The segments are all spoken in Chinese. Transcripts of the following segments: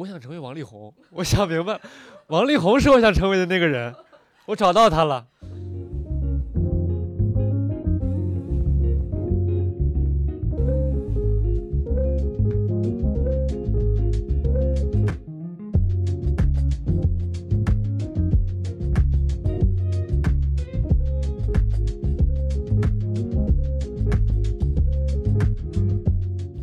我想成为王力宏，我想明白，王力宏是我想成为的那个人，我找到他了。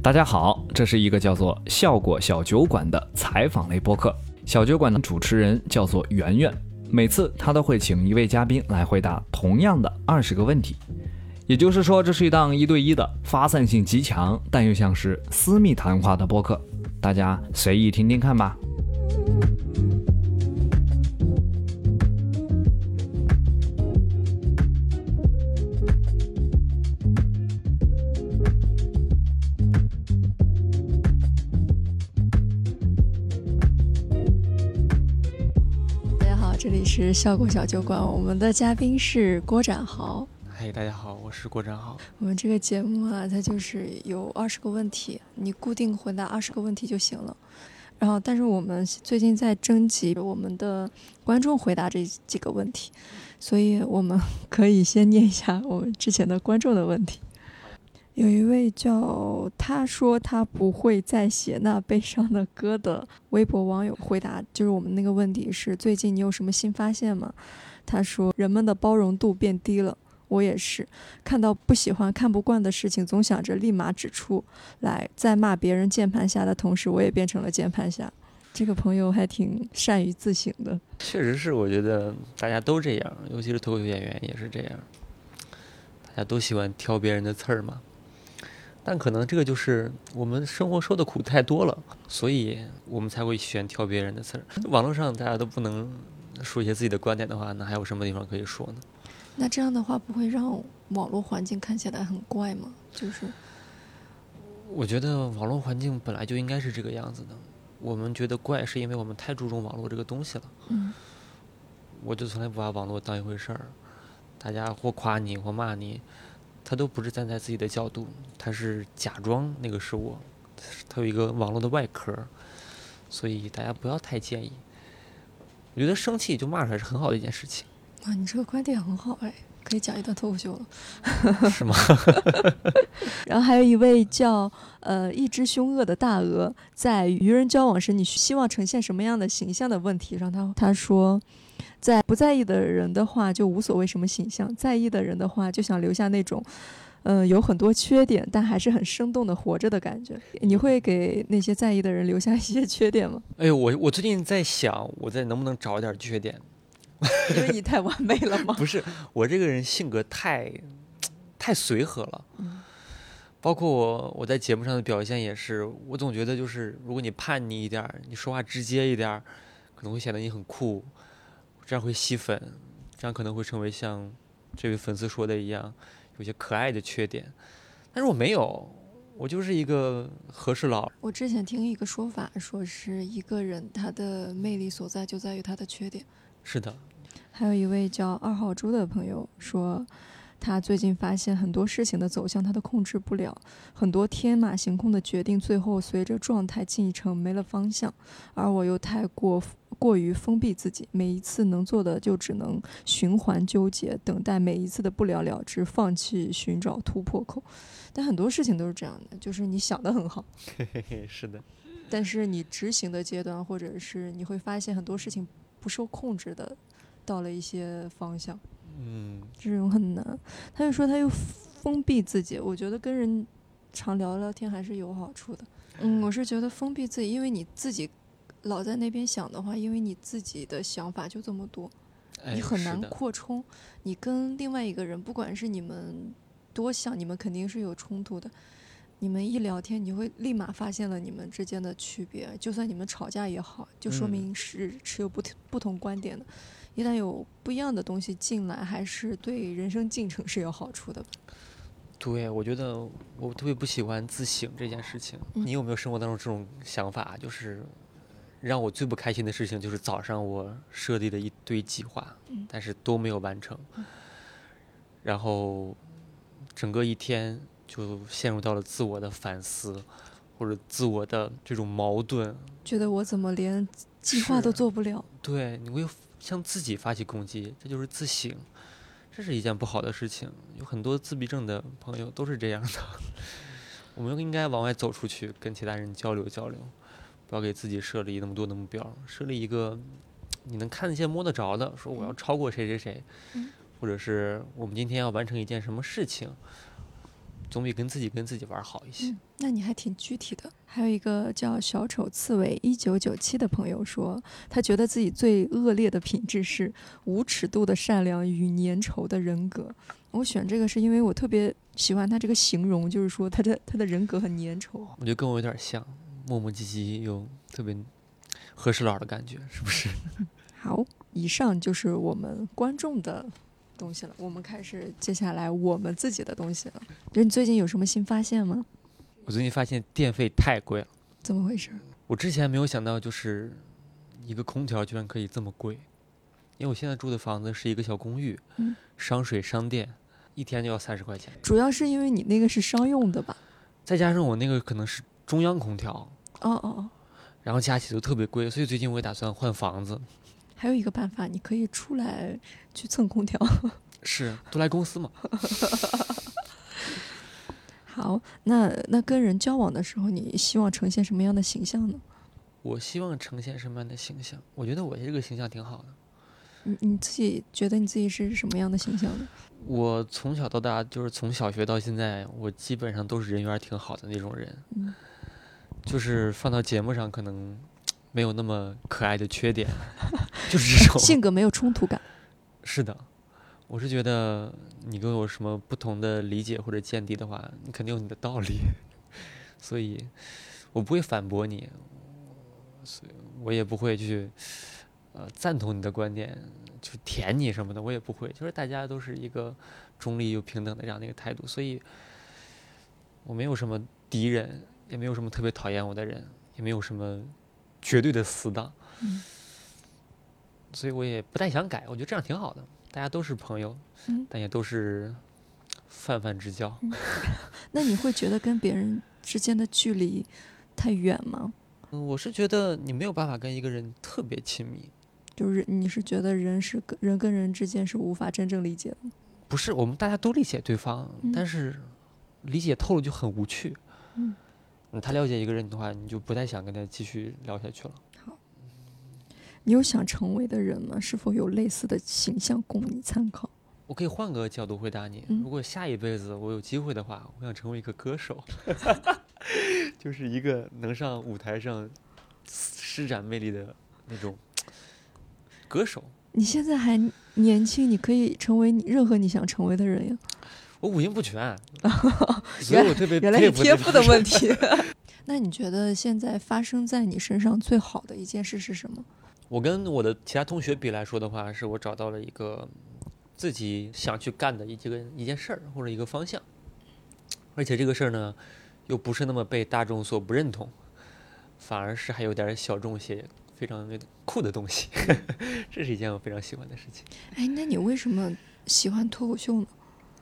大家好，这是一个叫做“效果小酒馆”的采访类播客。小酒馆的主持人叫做圆圆，每次他都会请一位嘉宾来回答同样的二十个问题。也就是说，这是一档一对一的、发散性极强但又像是私密谈话的播客。大家随意听听看吧。是效果小酒馆，我们的嘉宾是郭展豪。嗨，大家好，我是郭展豪。我们这个节目啊，它就是有二十个问题，你固定回答二十个问题就行了。然后，但是我们最近在征集我们的观众回答这几个问题，所以我们可以先念一下我们之前的观众的问题。有一位叫他说他不会再写那悲伤的歌的微博网友回答，就是我们那个问题是最近你有什么新发现吗？他说人们的包容度变低了，我也是，看到不喜欢看不惯的事情，总想着立马指出来，在骂别人键盘侠的同时，我也变成了键盘侠。这个朋友还挺善于自省的，确实是，我觉得大家都这样，尤其是脱口秀演员也是这样，大家都喜欢挑别人的刺儿嘛。但可能这个就是我们生活受的苦太多了，所以我们才会喜欢挑别人的刺儿。网络上大家都不能说一些自己的观点的话，那还有什么地方可以说呢？那这样的话不会让网络环境看起来很怪吗？就是，我觉得网络环境本来就应该是这个样子的。我们觉得怪，是因为我们太注重网络这个东西了。嗯，我就从来不把网络当一回事儿，大家或夸你或骂你。他都不是站在自己的角度，他是假装那个是我，他有一个网络的外壳，所以大家不要太介意。我觉得生气就骂出来是很好的一件事情。哇，你这个观点很好哎，可以讲一段脱口秀了。是吗？然后还有一位叫呃一只凶恶的大鹅，在与人交往时，你希望呈现什么样的形象的问题上，他他说。在不在意的人的话，就无所谓什么形象；在意的人的话，就想留下那种，嗯，有很多缺点，但还是很生动的活着的感觉。你会给那些在意的人留下一些缺点吗？哎呦，我我最近在想，我在能不能找点缺点？因为你太完美了吗？不是，我这个人性格太，太随和了。嗯。包括我我在节目上的表现也是，我总觉得就是，如果你叛逆一点，你说话直接一点，可能会显得你很酷。这样会吸粉，这样可能会成为像这位粉丝说的一样，有些可爱的缺点。但是我没有，我就是一个和事佬。我之前听一个说法，说是一个人他的魅力所在就在于他的缺点。是的。还有一位叫二号猪的朋友说。他最近发现很多事情的走向他都控制不了，很多天马行空的决定最后随着状态进程没了方向，而我又太过过于封闭自己，每一次能做的就只能循环纠结，等待每一次的不了了之，放弃寻找突破口。但很多事情都是这样的，就是你想的很好，是的，但是你执行的阶段，或者是你会发现很多事情不受控制的，到了一些方向。嗯，这种很难。他就说他又封闭自己，我觉得跟人常聊聊天还是有好处的。嗯，我是觉得封闭自己，因为你自己老在那边想的话，因为你自己的想法就这么多，你很难扩充。你跟另外一个人，不管是你们多想，你们肯定是有冲突的。你们一聊天，你会立马发现了你们之间的区别。就算你们吵架也好，就说明是持有不不同观点的。一旦有不一样的东西进来，还是对人生进程是有好处的。对，我觉得我特别不喜欢自省这件事情。你有没有生活当中这种想法？就是让我最不开心的事情，就是早上我设立的一堆计划，但是都没有完成，然后整个一天就陷入到了自我的反思，或者自我的这种矛盾，觉得我怎么连计划都做不了？对，你会向自己发起攻击，这就是自省，这是一件不好的事情。有很多自闭症的朋友都是这样的，我们应该往外走出去，跟其他人交流交流，不要给自己设立那么多的目标，设立一个你能看得见、摸得着的，说我要超过谁谁谁，嗯。或者是我们今天要完成一件什么事情，总比跟自己跟自己玩儿好一些。嗯，那你还挺具体的。还有一个叫小丑刺猬一九九七的朋友说，他觉得自己最恶劣的品质是无尺度的善良与粘稠的人格。我选这个是因为我特别喜欢他这个形容，就是说他的他的人格很粘稠。我觉得跟我有点像，磨磨唧唧又特别和事佬的感觉，是不是？好，以上就是我们观众的东西了。我们开始接下来我们自己的东西了。就你最近有什么新发现吗？我最近发现电费太贵了。怎么回事？我之前没有想到，就是一个空调居然可以这么贵，因为我现在住的房子是一个小公寓，嗯商水商电，一天就要三十块钱，主要是因为你那个是商用的吧？再加上我那个可能是中央空调，哦哦哦。然后加起来都特别贵，所以最近我也打算换房子。还有一个办法，你可以出来去蹭空调。是，都来公司嘛。好，那那跟人交往的时候，你希望呈现什么样的形象呢？我希望呈现什么样的形象？我觉得我这个形象挺好的。你你自己觉得你自己是什么样的形象呢？我从小到大，就是从小学到现在，我基本上都是人缘挺好的那种人。嗯就是放到节目上，可能没有那么可爱的缺点，就是这种。性格没有冲突感。是的，我是觉得你跟我有什么不同的理解或者见地的话，你肯定有你的道理，所以我不会反驳你，所以我也不会去呃赞同你的观点，就舔你什么的，我也不会，就是大家都是一个中立又平等的这样的一个态度，所以我没有什么敌人，也没有什么特别讨厌我的人，也没有什么绝对的死党。嗯所以我也不太想改，我觉得这样挺好的，大家都是朋友，嗯但也都是泛泛之交。那你会觉得跟别人之间的距离太远吗？嗯，我是觉得你没有办法跟一个人特别亲密，就是你是觉得人是跟人跟人之间是无法真正理解的？不是我们大家都理解对方，嗯但是理解透了就很无趣。嗯嗯，他了解一个人的话，你就不太想跟他继续聊下去了。好你有想成为的人吗？是否有类似的形象供你参考？我可以换个角度回答你，嗯如果下一辈子我有机会的话，我想成为一个歌手，就是一个能上舞台上施展魅力的那种歌手。你现在还年轻，你可以成为你任何你想成为的人呀。我五音不全，所以我特别原来是天赋的 问题。那你觉得现在发生在你身上最好的一件事是什么？我跟我的其他同学比来说的话，是我找到了一个自己想去干的一这个一件事儿或者一个方向，而且这个事儿呢，又不是那么被大众所不认同，反而是还有点小众些，非常酷的东西，这是一件我非常喜欢的事情。哎，那你为什么喜欢脱口秀呢？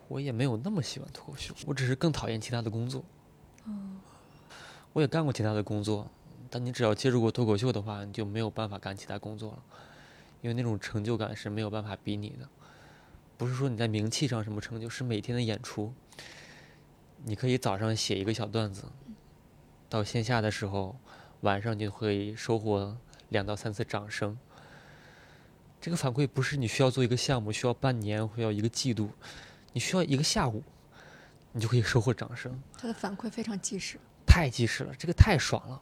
我也没有那么喜欢脱口秀，我只是更讨厌其他的工作。嗯我也干过其他的工作，但你只要接触过脱口秀的话，你就没有办法干其他工作了，因为那种成就感是没有办法比拟的。不是说你在名气上什么成就，是每天的演出。你可以早上写一个小段子，到线下的时候，晚上就会收获两到三次掌声。这个反馈不是你需要做一个项目，需要半年，或要一个季度，你需要一个下午，你就可以收获掌声。他的反馈非常及时。太及时了，这个太爽了，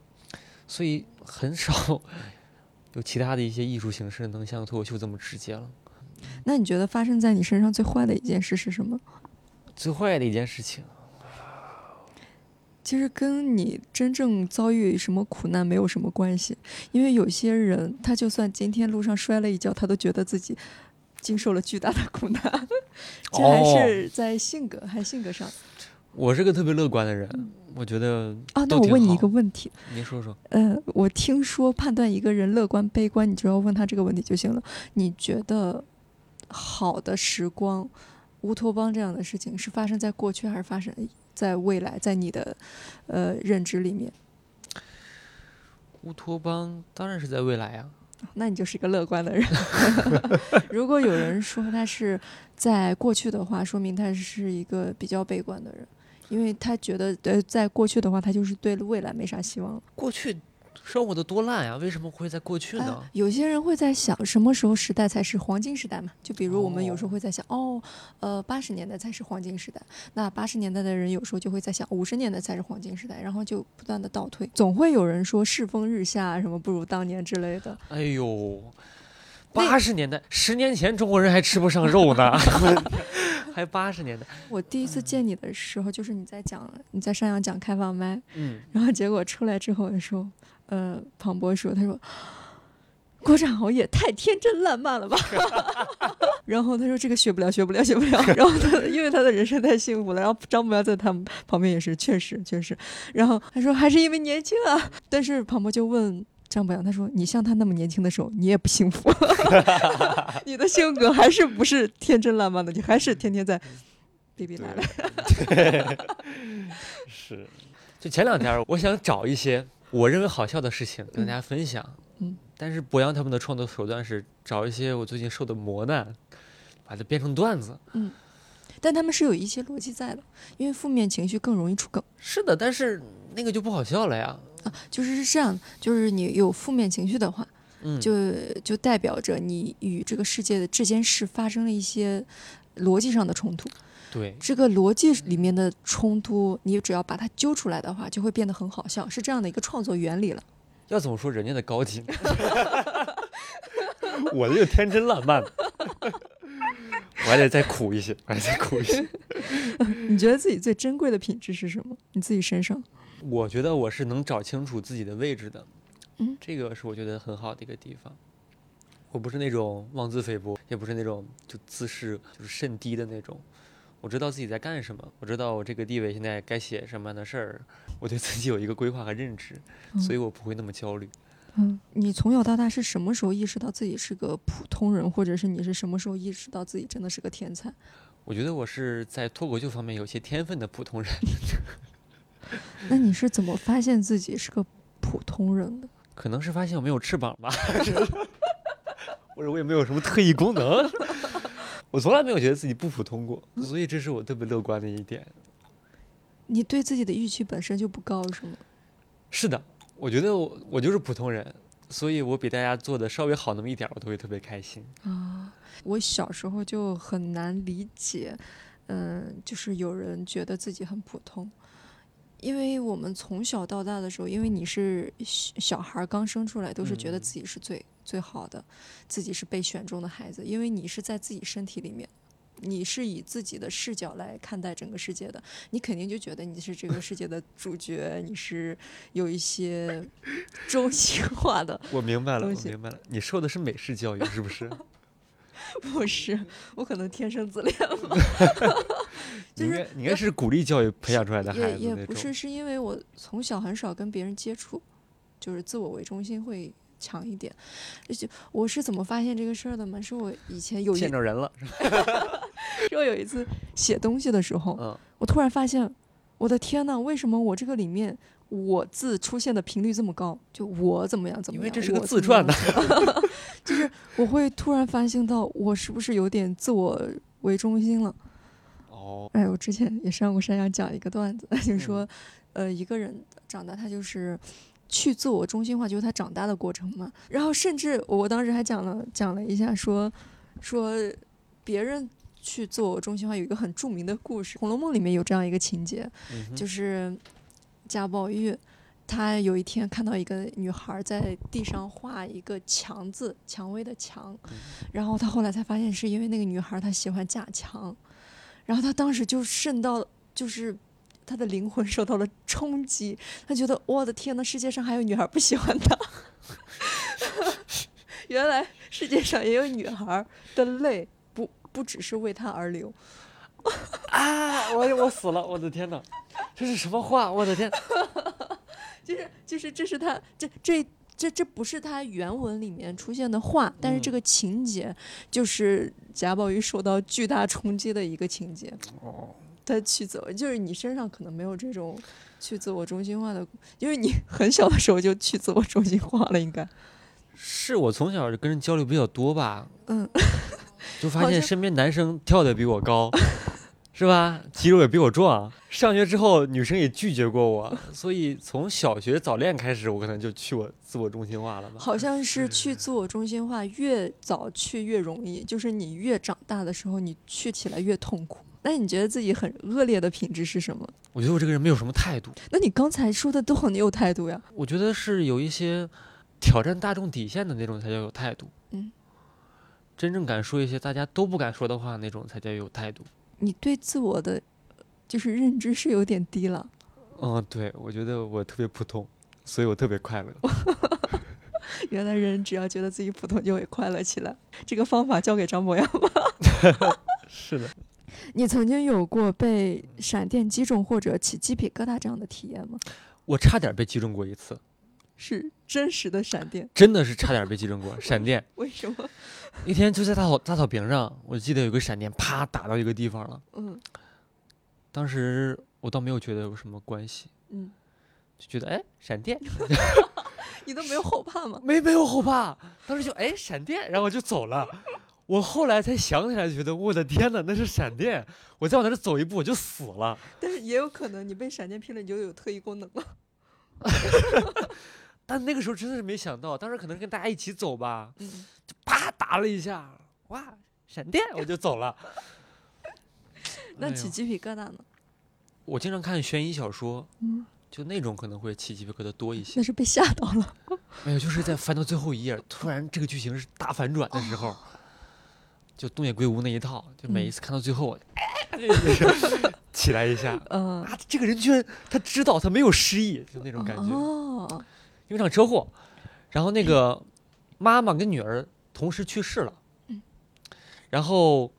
所以很少 有其他的一些艺术形式能像脱口秀这么直接了。那你觉得发生在你身上最坏的一件事是什么？最坏的一件事情，其实跟你真正遭遇什么苦难没有什么关系，因为有些人他就算今天路上摔了一跤，他都觉得自己经受了巨大的苦难，这还哦是在性格，还性格上我是个特别乐观的人，我觉得啊。那我问你一个问题，您说说，呃，我听说判断一个人乐观悲观，你就要问他这个问题就行了。你觉得好的时光，乌托邦这样的事情是发生在过去，还是发生在未来？在你的呃认知里面，乌托邦当然是在未来呀。那你就是一个乐观的人。如果有人说他是在过去的话，说明他是一个比较悲观的人，因为他觉得呃，在过去的话，他就是对未来没啥希望了。过去生活的多烂呀，为什么会在过去呢？哎有些人会在想，什么时候时代才是黄金时代嘛？就比如我们有时候会在想，哦，呃，八十年代才是黄金时代。那八十年代的人有时候就会在想，五十年代才是黄金时代，然后就不断的倒退。总会有人说世风日下，什么不如当年之类的。哎呦，八十年代，十年前中国人还吃不上肉呢，还八十年代。我第一次见你的时候，就是你在讲你在上阳讲开放麦，嗯，然后结果出来之后的时候，呃，庞博说，他说。郭展豪也太天真烂漫了吧！然后他说这个学不了，学不了，学不了。然后他因为他的人生太幸福了，然后张博洋在他们旁边也是，确实确实。然后他说还是因为年轻啊。但是庞博就问张博洋，他说你像他那么年轻的时候，你也不幸福，你的性格还是不是天真烂漫的，你还是天天在逼逼赖赖。是。就前两天，我想找一些我认为好笑的事情跟大家分享。嗯。但是博洋他们的创作手段是找一些我最近受的磨难，把它编成段子。嗯。但他们是有一些逻辑在的，因为负面情绪更容易出梗。是的，但是那个就不好笑了呀。啊，就是是这样，就是你有负面情绪的话，嗯，就就代表着你与这个世界的这件事发生了一些逻辑上的冲突。对，这个逻辑里面的冲突，你只要把它揪出来的话，就会变得很好笑，是这样的一个创作原理了。要怎么说人家的高级？我这个天真烂漫，我还得再苦一些，我还得再苦一些。你觉得自己最珍贵的品质是什么？你自己身上？我觉得我是能找清楚自己的位置的，嗯，这个是我觉得很好的一个地方。我不是那种妄自菲薄，也不是那种就自视就是甚低的那种。我知道自己在干什么，我知道我这个地位现在该写什么样的事儿，我对自己有一个规划和认知，嗯、所以我不会那么焦虑。嗯，你从小到大是什么时候意识到自己是个普通人，或者是你是什么时候意识到自己真的是个天才？我觉得我是在脱口秀方面有些天分的普通人。那你是怎么发现自己是个普通人的？可能是发现我没有翅膀吧，或者我也没有什么特异功能。我从来没有觉得自己不普通过，所以这是我特别乐观的一点。你对自己的预期本身就不高，是吗？是的，我觉得我我就是普通人，所以我比大家做的稍微好那么一点，我都会特别开心。啊，我小时候就很难理解，嗯，就是有人觉得自己很普通。因为我们从小到大的时候，因为你是小孩刚生出来，都是觉得自己是最、嗯、最好的，自己是被选中的孩子。因为你是在自己身体里面，你是以自己的视角来看待整个世界的，你肯定就觉得你是这个世界的主角，你是有一些 中心化的。我明白了，我明白了，你受的是美式教育，是不是？不是，我可能天生自恋吧。就是你应该是鼓励教育培养出来的孩子也也不是，是因为我从小很少跟别人接触，就是自我为中心会强一点。而且我是怎么发现这个事儿的嘛？是我以前有见着人了，是我有一次写东西的时候，嗯、我突然发现，我的天呐，为什么我这个里面我字出现的频率这么高？就我怎么样怎么样？因为这是个自传的，就是我会突然反省到，我是不是有点自我为中心了？哦，哎，我之前也上过山羊讲一个段子，就是说，呃，一个人长大，他就是去自我中心化，就是他长大的过程嘛。然后甚至我当时还讲了讲了一下说，说别人去自我中心化有一个很著名的故事，《红楼梦》里面有这样一个情节，嗯、就是贾宝玉。他有一天看到一个女孩在地上画一个“蔷”字，蔷薇的“蔷”，然后他后来才发现是因为那个女孩她喜欢贾强，然后他当时就渗到，就是他的灵魂受到了冲击，他觉得我的天呐，世界上还有女孩不喜欢他，原来世界上也有女孩的泪不不只是为他而流。啊！我我死了！我的天哪，这是什么话？我的天！就是就是这是他这这这这不是他原文里面出现的话，但是这个情节就是贾宝玉受到巨大冲击的一个情节。哦，他去自我，就是你身上可能没有这种去自我中心化的，因为你 很小的时候就去自我中心化了，应该。是我从小就跟人交流比较多吧，嗯，就发现身边男生跳的比我高，是吧？肌肉也比我壮。上学之后，女生也拒绝过我，所以从小学早恋开始，我可能就去我自我中心化了吧。好像是去自我中心化越早去越容易，就是你越长大的时候，你去起来越痛苦。那你觉得自己很恶劣的品质是什么？我觉得我这个人没有什么态度，那你刚才说的都很有态度呀。我觉得是有一些挑战大众底线的那种才叫有态度。嗯，真正敢说一些大家都不敢说的话那种才叫有态度。你对自我的就是认知是有点低了。嗯，对，我觉得我特别普通，所以我特别快乐。原来人只要觉得自己普通就会快乐起来。这个方法交给张博洋吧。是的，你曾经有过被闪电击中或者起鸡皮疙瘩这样的体验吗？我差点被击中过一次，是真实的闪电？真的是差点被击中过闪电。为什么？一天就在大草大草坪上，我记得有个闪电啪打到一个地方了。嗯当时我倒没有觉得有什么关系，嗯，就觉得哎闪电，你都没有后怕吗？没没有后怕，当时就哎闪电，然后我就走了。我后来才想起来，觉得我的天呐，那是闪电！我再往那儿走一步，我就死了。但是也有可能你被闪电劈了，你就有特异功能了。但那个时候真的是没想到，当时可能跟大家一起走吧，嗯，就啪打了一下，哇，闪电，我就走了。那起鸡皮疙瘩呢？我经常看悬疑小说，嗯，就那种可能会起鸡皮疙瘩多一些那。是被吓到了。没有，就是在翻到最后一页，突然这个剧情是大反转的时候，就东野圭吾那一套，就每一次看到最后，起来一下。嗯，啊，这个人居然他知道他没有失忆，就那种感觉。哦，因为场车祸，然后那个妈妈跟女儿同时去世了，嗯。然后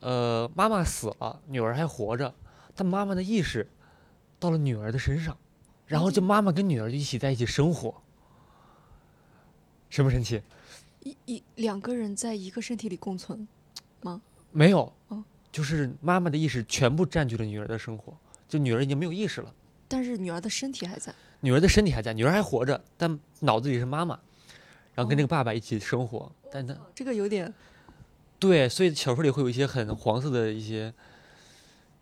呃妈妈死了，女儿还活着，但妈妈的意识到了女儿的身上，然后就妈妈跟女儿就一起在一起生活，神不神奇？一一两个人在一个身体里共存吗。没有哦，就是妈妈的意识全部占据了女儿的生活，就女儿已经没有意识了。但是女儿的身体还在。女儿的身体还在，女儿还活着，但脑子里是妈妈，然后跟这个爸爸一起生活，但他这个有点对，所以小说里会有一些很黄色的一些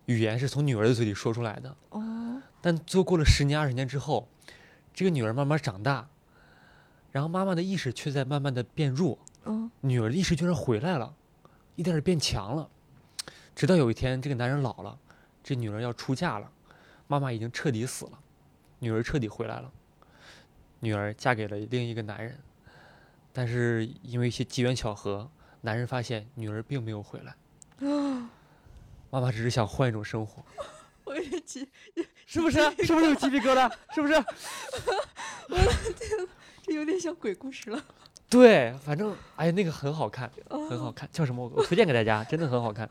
语言是从女儿的嘴里说出来的。哦，但最后过了十年、二十年之后，这个女儿慢慢长大，然后妈妈的意识却在慢慢的变弱，嗯女儿的意识居然回来了，一点点变强了。直到有一天，这个男人老了，这女儿要出嫁了，妈妈已经彻底死了，女儿彻底回来了。女儿嫁给了另一个男人，但是因为一些机缘巧合，男人发现女儿并没有回来，妈妈只是想换一种生活，我有点鸡，是不是？是不是有鸡皮疙瘩？是不是？这有点像鬼故事了。对，反正哎，那个很好看，很哦好看，叫什么？我我推荐给大家，真的很好看，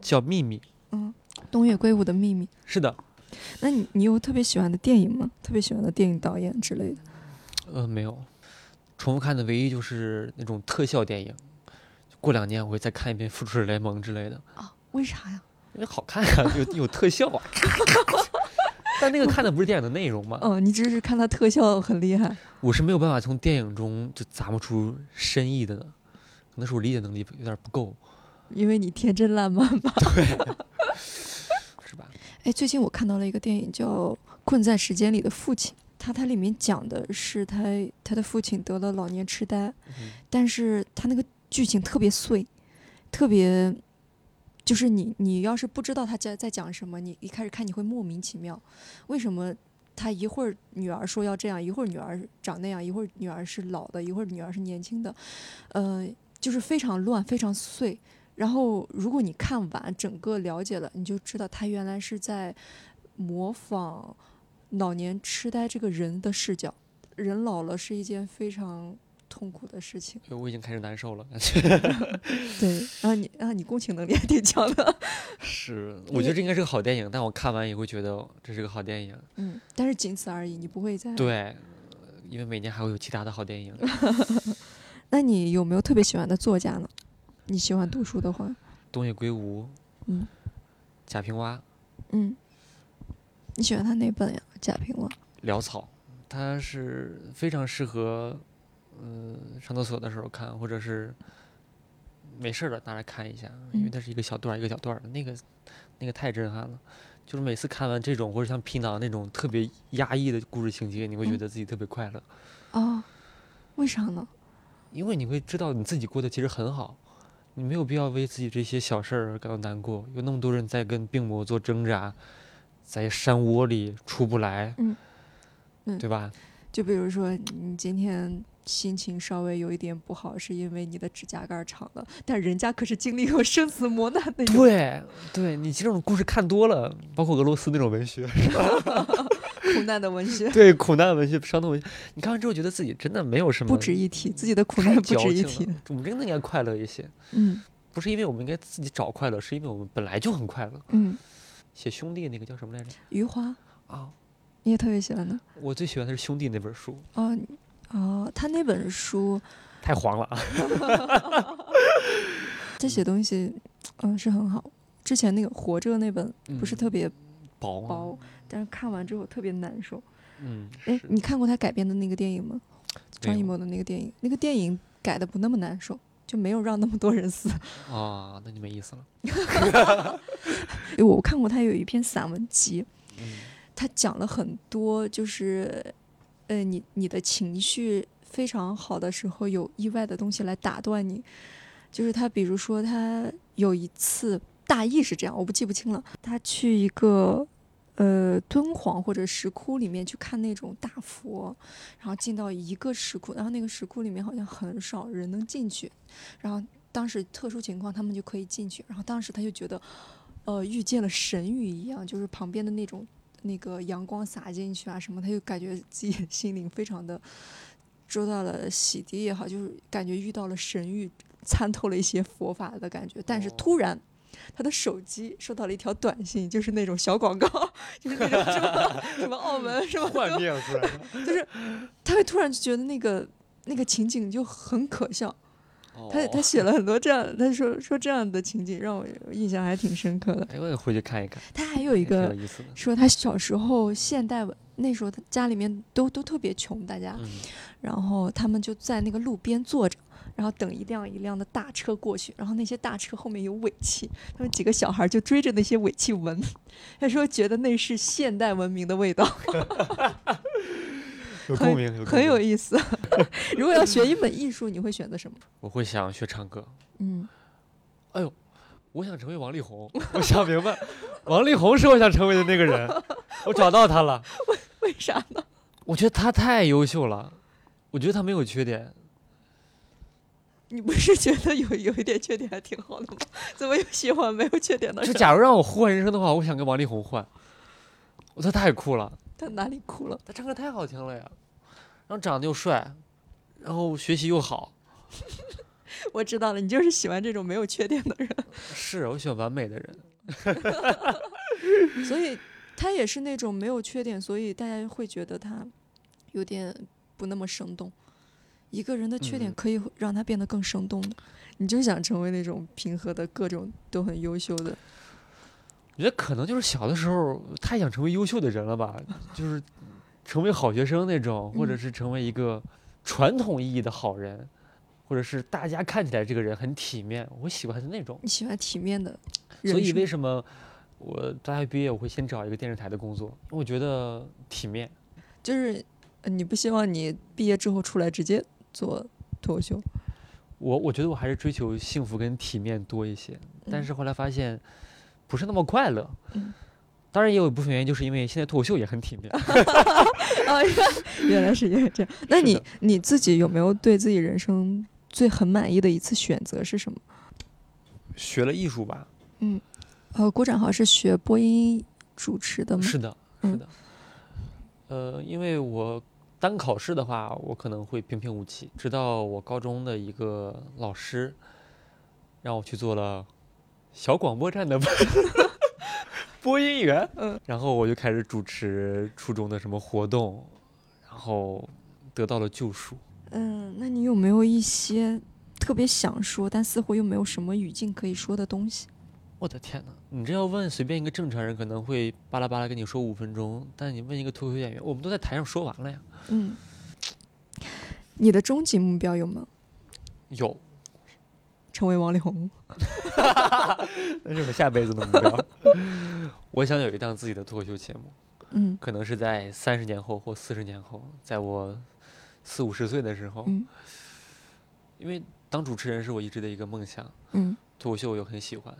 叫《秘密》。嗯，东野圭吾的秘密。是的，那你你有特别喜欢的电影吗？特别喜欢的电影导演之类的？呃，没有，重复看的唯一就是那种特效电影。过两年我会再看一遍《复仇者联盟》之类的，啊？为啥呀？因为好看呀、有有特效啊。但那个看的不是电影的内容嘛，嗯，你只是看它特效很厉害。我是没有办法从电影中就咂摸出深意的呢，可能是我理解能力有点不够，因为你天真烂漫吧？对是吧？哎，最近我看到了一个电影叫《困在时间里的父亲》，他它里面讲的是他他的父亲得了老年痴呆，嗯但是他那个剧情特别碎，特别就是你你要是不知道他在在讲什么，你一开始看你会莫名其妙，为什么他一会儿女儿说要这样，一会儿女儿长那样，一会儿女儿是老的，一会儿女儿是年轻的，呃，就是非常乱，非常碎。然后如果你看完整个了解了，你就知道他原来是在模仿老年痴呆这个人的视角。人老了是一件非常痛苦的事情。我已经开始难受了，感觉。对，然后你啊，你共情能力还挺强的。是，我觉得这应该是个好电影，但我看完也会觉得这是个好电影。嗯，但是仅此而已，你不会再。对，呃因为每年还会有其他的好电影。那你有没有特别喜欢的作家呢？你喜欢读书的话，东野圭吾，嗯，贾平凹嗯，你喜欢他哪本呀？贾平凹。潦草，他是非常适合，嗯、上厕所的时候看，或者是没事儿了拿来看一下，因为嗯它是一个小段儿一个小段儿的，那个那个太震撼了。就是每次看完这种或者像皮囊那种特别压抑的故事情节，你会觉嗯得自己特别快乐，哦，为啥呢？因为你会知道你自己过得其实很好，你没有必要为自己这些小事儿而感到难过。有那么多人在跟病魔做挣扎，在山窝里出不来，嗯嗯对吧？就比如说，你今天心情稍微有一点不好，是因为你的指甲盖儿长了，但人家可是经历过生死磨难那种。对，对你这种故事看多了，包括俄罗斯那种文学，苦难的文学对苦难文学、伤痛文学，你看完之后觉得自己真的没有什么不值一提，自己的苦太难不值一提。我们真的应该快乐一些，嗯不是因为我们应该自己找快乐，是因为我们本来就很快乐。嗯，写兄弟那个叫什么来着？余华啊，你也特别喜欢的我最喜欢的是兄弟那本书，哦哦，他那本书太黄了啊。这些东西，嗯，是很好。之前那个《活着》那本不是嗯特别薄吗薄，但是看完之后特别难受。嗯，哎，你看过他改编的那个电影吗？张艺谋的那个电影，那个电影改的不那么难受，就没有让那么多人死。啊，那就没意思了。因为我看过他有一篇散文集，嗯他讲了很多，就是，呃，你你的情绪非常好的时候，有意外的东西来打断你。就是他，比如说他有一次，大意是这样，我不记不清了。他去一个呃敦煌或者石窟里面去看那种大佛，然后进到一个石窟，然后那个石窟里面好像很少人能进去，然后当时特殊情况他们就可以进去，然后当时他就觉得，呃，遇见了神谕一样，就是旁边的那种那个阳光洒进去啊什么，他就感觉自己的心灵非常的受到了洗涤也好，就是感觉遇到了神谕，参透了一些佛法的感觉。但是哦突然，他的手机收到了一条短信，就是那种小广告，就是那种什么什么澳门什么，幻灭出来。就是他会突然就觉得那个那个情景就很可笑。他他哦写了很多这样，他说说这样的情景让我印象还挺深刻的。哎，我也回去看一看，他还有一个。说他小时候现代文那时候他家里面都都特别穷，大家，嗯，然后他们就在那个路边坐着，然后等一辆一辆的大车过去，然后那些大车后面有尾气，他们几个小孩就追着那些尾气闻，他说觉得那是现代文明的味道，很 有共鸣，很有意思。如果要学一门艺术，你会选择什么？我会想学唱歌。嗯，哎呦我想成为王力宏，我想明白，王力宏是我想成为的那个人，我找到他了。为为啥呢？我觉得他太优秀了，我觉得他没有缺点。你不是觉得有有一点缺点还挺好的吗？怎么又喜欢没有缺点的就？假如让我互换人生的话，我想跟王力宏换。我他太酷了，他哪里酷了？他唱歌太好听了呀，然后长得又帅，然后学习又好。我知道了，你就是喜欢这种没有缺点的人，是我喜欢完美的人。所以他也是那种没有缺点，所以大家会觉得他有点不那么生动。一个人的缺点嗯可以让他变得更生动的，你就想成为那种平和的、各种都很优秀的。我觉得可能就是小的时候太想成为优秀的人了吧，就是成为好学生那种，或者嗯是成为一个传统意义的好人，或者是大家看起来这个人很体面，我喜欢的那种。你喜欢体面的所以为什么我大学毕业我会先找一个电视台的工作？我觉得体面。就是呃你不希望你毕业之后出来直接做脱口秀？我我觉得我还是追求幸福跟体面多一些，但嗯是后来发现不是那么快乐。嗯当然也有一部分原因，就是因为现在脱口秀也很体面。啊，原来是因为这样。那你你自己有没有对自己人生最很满意的一次选择是什么？学了艺术吧，嗯呃，郭展豪是学播音主持的吗？是的，是嗯的。呃，因为我单考试的话，我可能会平平无奇。直到我高中的一个老师让我去做了小广播站的 播音员，嗯，然后我就开始主持初中的什么活动，然后得到了救赎。嗯，那你有没有一些特别想说，但似乎又没有什么语境可以说的东西？我的天呐，你这要问随便一个正常人，可能会巴拉巴拉跟你说五分钟，但你问一个脱口秀演员，我们都在台上说完了呀。嗯，你的终极目标有吗？有，成为王力宏。那是我下辈子的目标。我想有一档自己的脱口秀节目，嗯可能是在三十年后或四十年后，在我四五十岁的时候，嗯因为当主持人是我一直的一个梦想，嗯，脱口秀我又很喜欢。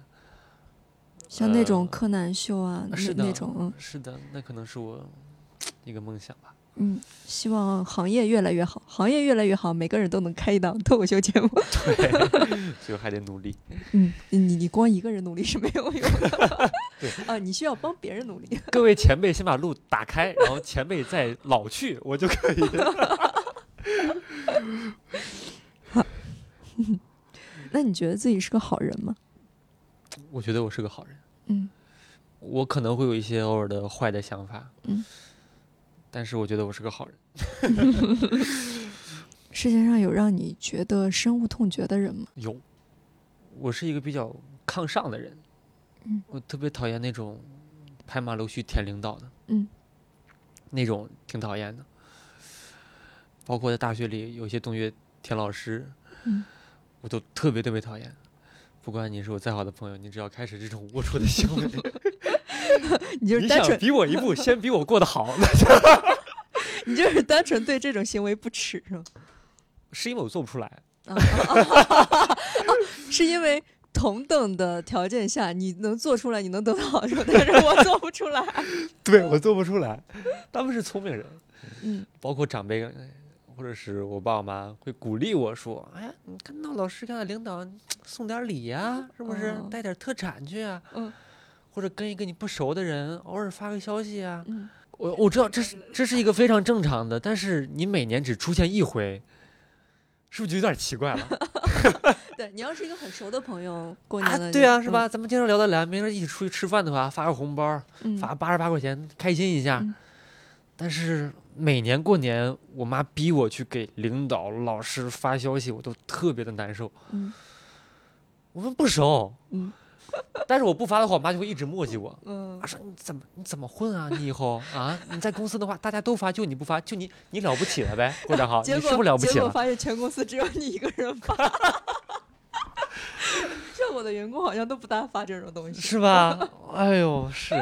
像那种呃柯南秀啊，那是的，那种，嗯是的，那可能是我一个梦想吧。嗯，希望行业越来越好，行业越来越好，每个人都能开一档脱口秀节目。对，所以还得努力。嗯，你你光一个人努力是没有用的对啊，你需要帮别人努力。各位前辈先把路打开，然后前辈再老去，我就可以。那你觉得自己是个好人吗？我觉得我是个好人，嗯我可能会有一些偶尔的坏的想法，嗯，但是我觉得我是个好人。世界上有让你觉得深恶痛绝的人吗？有，我是一个比较抗上的人，嗯，我特别讨厌那种拍马溜须舔领导的，嗯，那种挺讨厌的。包括在大学里有些同学舔老师，嗯，我都特别特别讨厌。不管你是我再好的朋友，你只要开始这种龌龊的行为，你就是单纯，比我一步，先比我过得好，那 你就是单纯对这种行为不耻是吗？是因为我做不出来。是因为同等的条件下，你能做出来，你能得到好处，但是我做不出来。对我做不出来，他们是聪明人，嗯包括长辈或者是我爸我妈会鼓励我说：“哎呀，你看到老师看到领导送点礼呀、是不是？哦带点特产去啊，嗯或者跟一个你不熟的人偶尔发个消息啊。嗯，我我知道这是这是一个非常正常的，但是你每年只出现一回，是不是就有点奇怪了？对你要是一个很熟的朋友，过啊年了，对啊，是吧？？咱们经常聊得来，没事一起出去吃饭的话，发个红包，嗯，发八十八块钱，开心一下。嗯但是每年过年，我妈逼我去给领导、老师发消息，我都特别的难受。嗯我们不熟，嗯 但是我不发的话，我妈就会一直磨叽我。嗯她，说你怎么你怎么混啊？你以后 啊，你在公司的话，大家都发，就你不发，就你你了不起了呗？郭长豪，你是不是了不起了？结果发现全公司只有你一个人发。像我的员工好像都不大发这种东西。是吧？哎呦，是。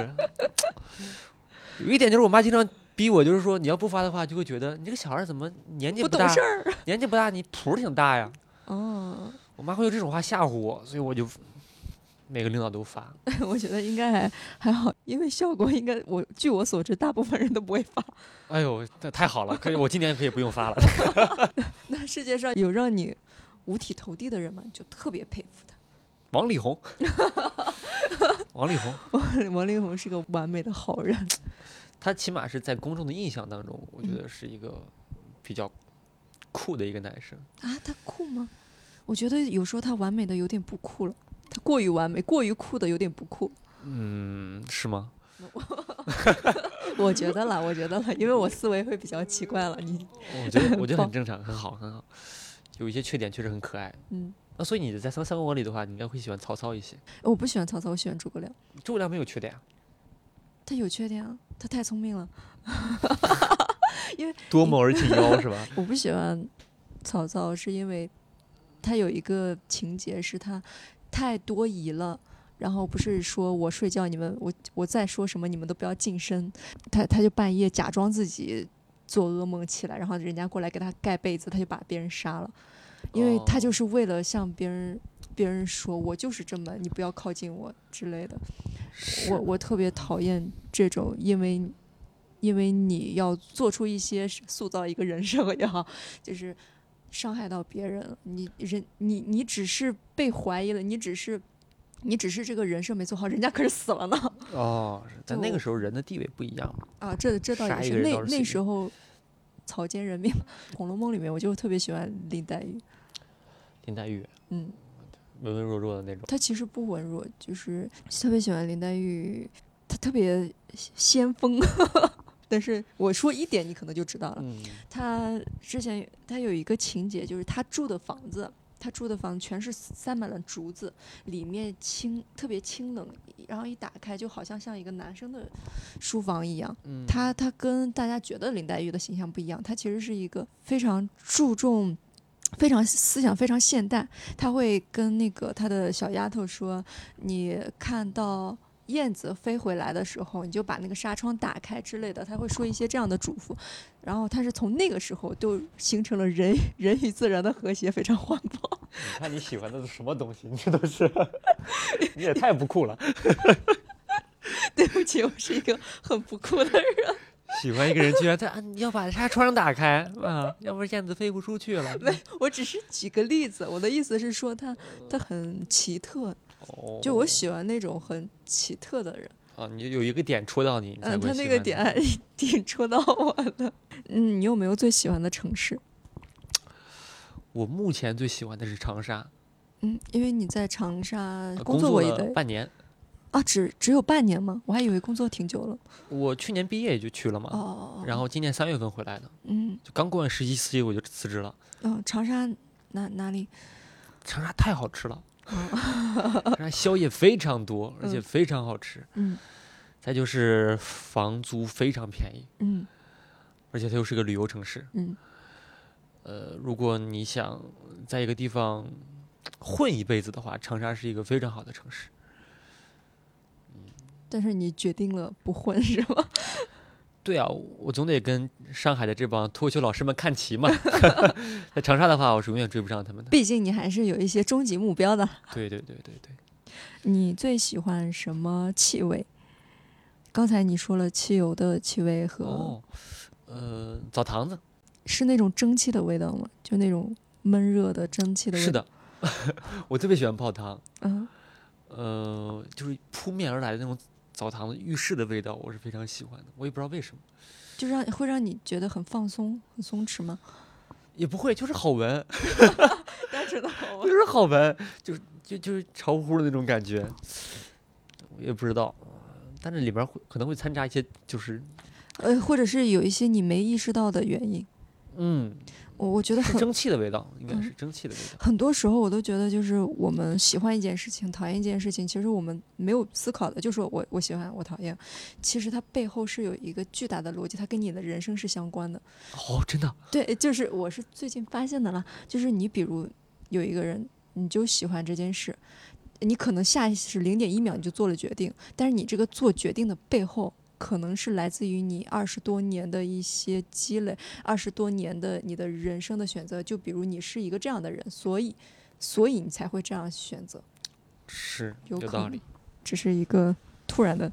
有一点就是我妈经常逼我，就是说你要不发的话，就会觉得你这个小孩怎么年纪不不大，懂事。年纪不大，你谱儿挺大呀。哦，我妈会用这种话吓唬我，所以我就每个领导都发。我觉得应该还还好，因为效果应该我据我所知，大部分人都不会发。哎呦，这太好了，可以，我今年可以不用发了。那世界上有让你五体投地的人吗？就特别佩服他。王力宏，王力宏，王力宏是个完美的好人。他起码是在公众的印象当中，我觉得是一个比较酷的一个男生。啊，他酷吗？我觉得有时候他完美的有点不酷了，他过于完美，过于酷的有点不酷。嗯，是吗？我觉得了，我觉得了，因为我思维会比较奇怪了。你，我觉得 我觉得很正常，很好，很好。有一些缺点确实很可爱。嗯，那所以你在三三国文里的话，你应该会喜欢曹操一些。我不喜欢曹操，我喜欢诸葛亮。诸葛亮没有缺点啊，他有缺点啊，他太聪明了。因为多谋而近妖是吧？我不喜欢曹操，是因为他有一个情节是他太多疑了。然后不是说我睡觉，你们我我再说什么你们都不要近身。他他就半夜假装自己做噩梦起来，然后人家过来给他盖被子，他就把别人杀了，因为他哦就是为了向别人别人说我就是这么，你不要靠近我之类的。我我特别讨厌这种，因为因为你要做出一些塑造一个人设也好，就是伤害到别人了。你人你你只是被怀疑了，你只是你只是这个人设没做好，人家可是死了呢。哦，是但那个时候人的地位不一样嘛。啊，这这倒杀也是那那时候草菅人命，《红楼梦》里面我就特别喜欢林黛玉，林黛玉嗯，文文弱弱的那种。她其实不文弱，就是特别喜欢林黛玉，她特别先锋。但是我说一点，你可能就知道了。嗯，她之前他有一个情节，就是他住的房子他住的房子全是塞满了竹子，里面清特别清冷，然后一打开就好像像一个男生的书房一样。嗯，他他跟大家觉得林黛玉的形象不一样，他其实是一个非常注重。非常思想非常现代，他会跟那个他的小丫头说：“你看到燕子飞回来的时候，你就把那个纱窗打开之类的。”他会说一些这样的嘱咐。然后他是从那个时候就形成了人 人与自然的和谐，非常环保。你看你喜欢的是什么东西？你这都是，你也太不酷了。对不起，我是一个很不酷的人。喜欢一个人，居然他啊！你要把纱窗打开啊，要不然燕子飞不出去了。没，我只是举个例子。我的意思是说，他他很奇特，就我喜欢那种很奇特的人。啊，你有一个点戳到你，嗯，他那个点还挺戳到我的。嗯，你有没有最喜欢的城市？我目前最喜欢的是长沙。嗯，因为你在长沙工作过一段半年。啊，只只有半年吗？我还以为工作挺久了。我去年毕业也就去了嘛，哦，然后今年三月份回来的，嗯，就刚过完实习期我就辞职了。嗯，长沙哪哪里？长沙太好吃了，长沙宵夜非常多，而且非常好吃。嗯，再就是房租非常便宜。嗯，而且它又是个旅游城市。嗯，呃，如果你想在一个地方混一辈子的话，长沙是一个非常好的城市。但是你决定了不混是吗？对啊，我总得跟上海的这帮脱口秀老师们看齐嘛。在长沙的话，我是永远追不上他们的。毕竟你还是有一些终极目标的。对对对对对。你最喜欢什么气味？刚才你说了汽油的气味和……哦，呃，澡堂子。是那种蒸汽的味道吗？就那种闷热的蒸汽的味道。是的，我特别喜欢泡汤。嗯。呃，就是扑面而来的那种。澡堂子、浴室的味道，我是非常喜欢的。我也不知道为什么，就让会让你觉得很放松、很松弛吗？也不会，就是好闻。单纯的好闻，就是好闻，就是就就是潮乎乎的那种感觉。我也不知道，但是里边会可能会掺杂一些，就是呃，或者是有一些你没意识到的原因。嗯。我我觉得很蒸汽的味道，应该是蒸汽的味道。很多时候我都觉得，就是我们喜欢一件事情，讨厌一件事情，其实我们没有思考的，就是我我喜欢，我讨厌。其实它背后是有一个巨大的逻辑，它跟你的人生是相关的。哦，真的？对，就是我是最近发现的了。就是你比如有一个人，你就喜欢这件事，你可能下意识零点一秒你就做了决定，但是你这个做决定的背后。可能是来自于你二十多年的一些积累，二十多年的你的人生的选择。就比如你是一个这样的人，所以，所以你才会这样选择。是有道理，只是一个突然的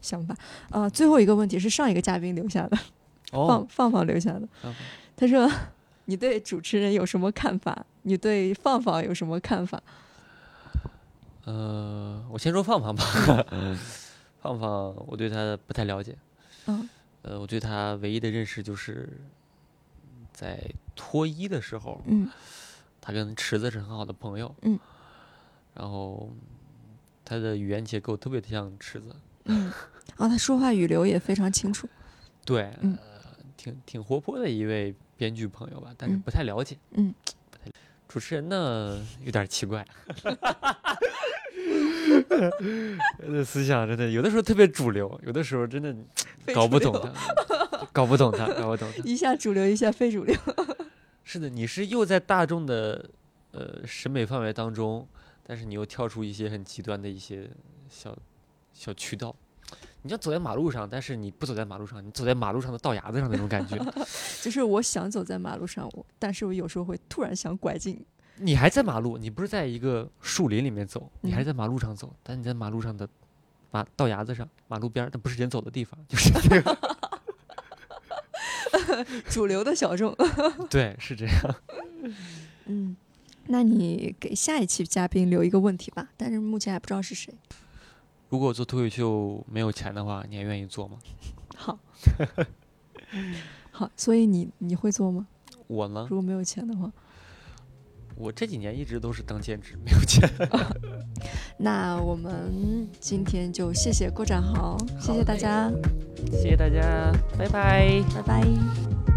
想法。啊，最后一个问题是上一个嘉宾留下的，放放放留下的。他说：“你对主持人有什么看法？你对放放有什么看法？”呃，我先说放放吧。放放，我对他不太了解。嗯。呃，我对他唯一的认识就是在脱衣的时候，嗯，他跟池子是很好的朋友。嗯。然后他的语言结构特别的像池子。嗯。然后他说话语流也非常清楚。对。嗯。挺挺活泼的一位编剧朋友吧，但是不太了解。嗯。主持人呢，有点奇怪。这思想真的有的时候特别主流，有的时候真的搞不懂他，搞不懂他，搞不懂他。一下主流，一下非主流。是的，你是又在大众的呃审美范围当中，但是你又跳出一些很极端的一些小小渠道。你要走在马路上，但是你不走在马路上，你走在马路上的道牙子上那种感觉。就是我想走在马路上，我但是我有时候会突然想拐进。你还在马路，你不是在一个树林里面走，你还是在马路上走，但你在马路上的马道牙子上，马路边儿，但不是人走的地方，就是这个 主流的小众。对，是这样。嗯，那你给下一期嘉宾留一个问题吧，但是目前还不知道是谁。如果做脱口秀没有钱的话，你还愿意做吗？好，好，所以你你会做吗？我呢？如果没有钱的话。我这几年一直都是当兼职，没有钱。那我们今天就谢谢郭展豪，谢谢大家，谢谢大家，拜拜，拜拜。